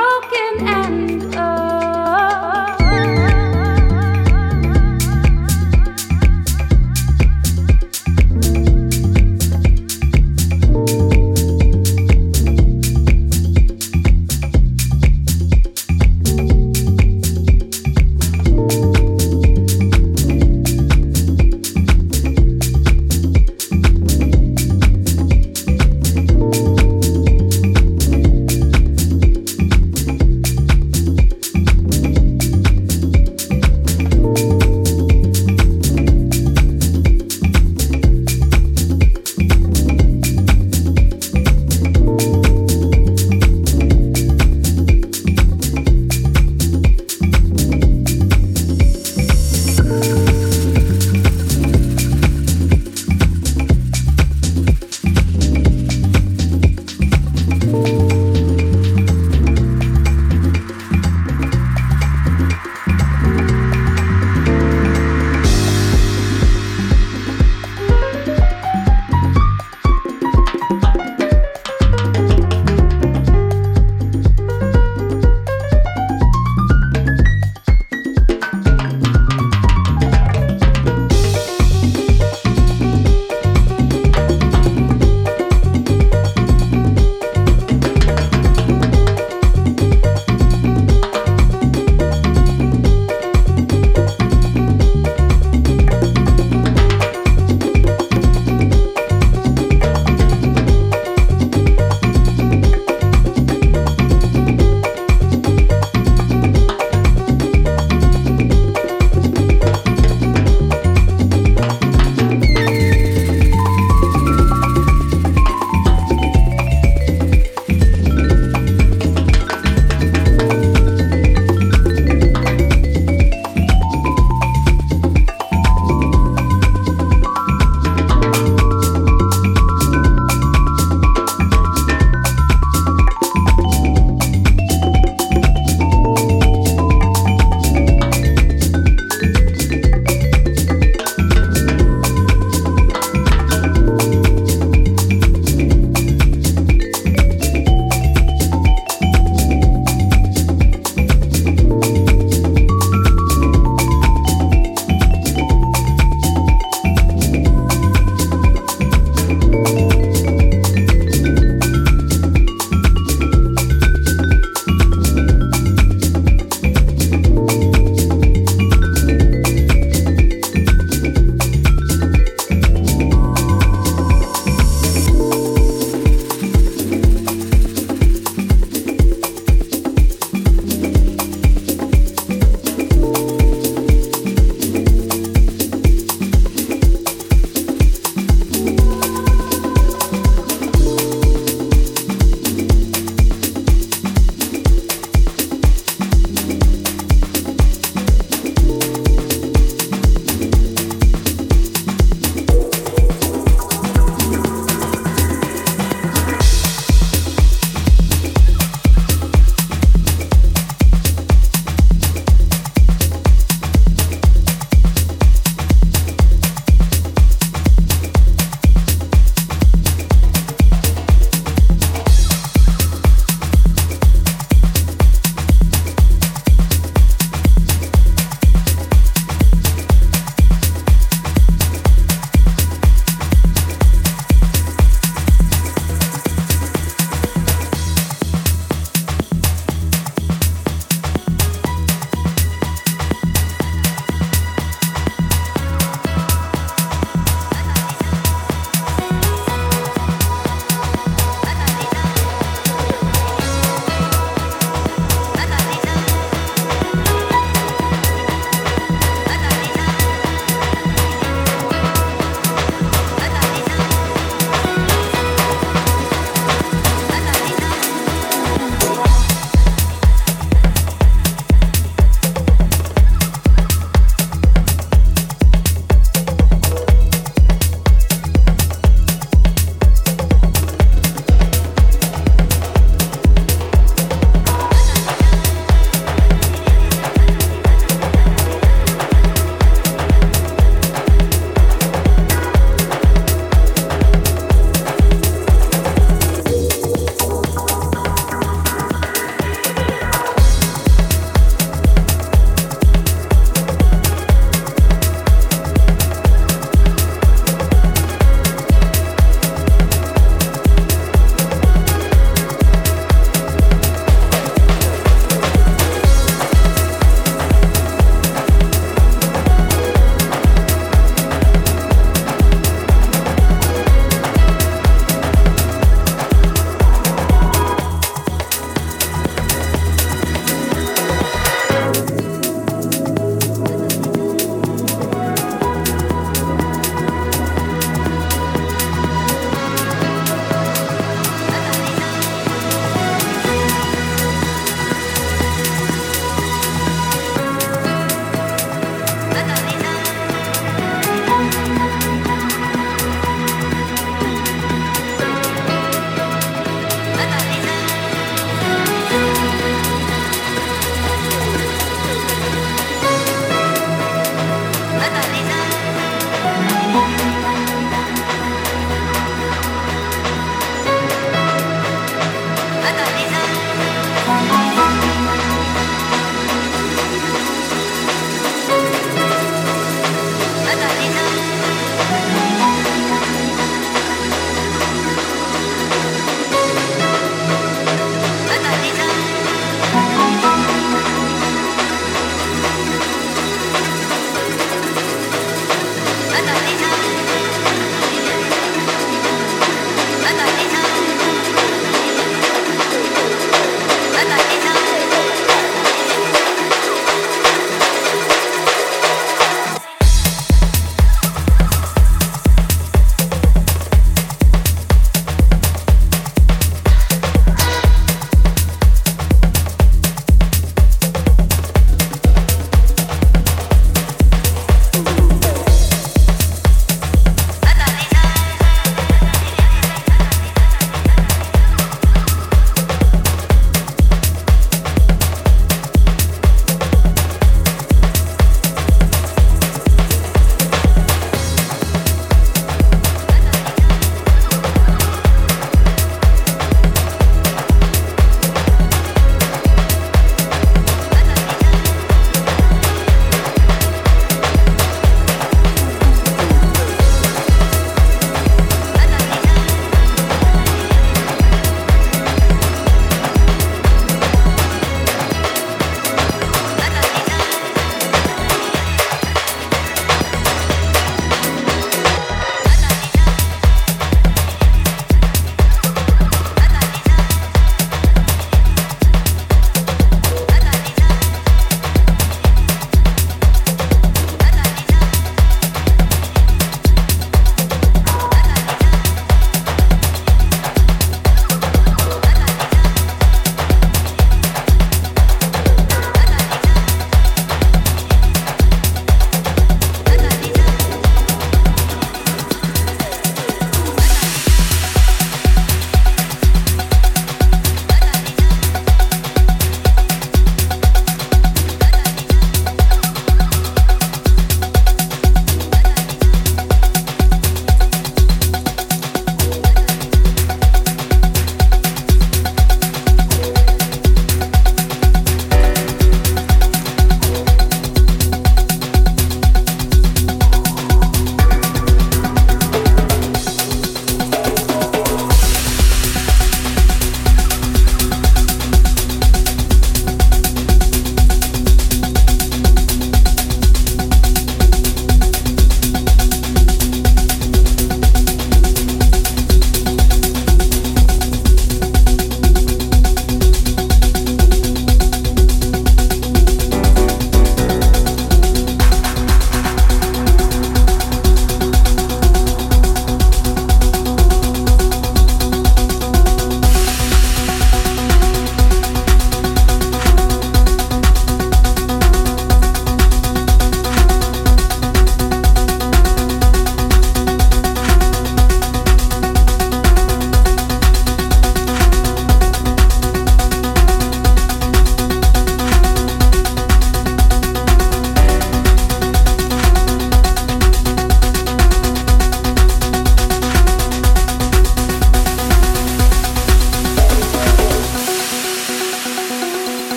broken and uh,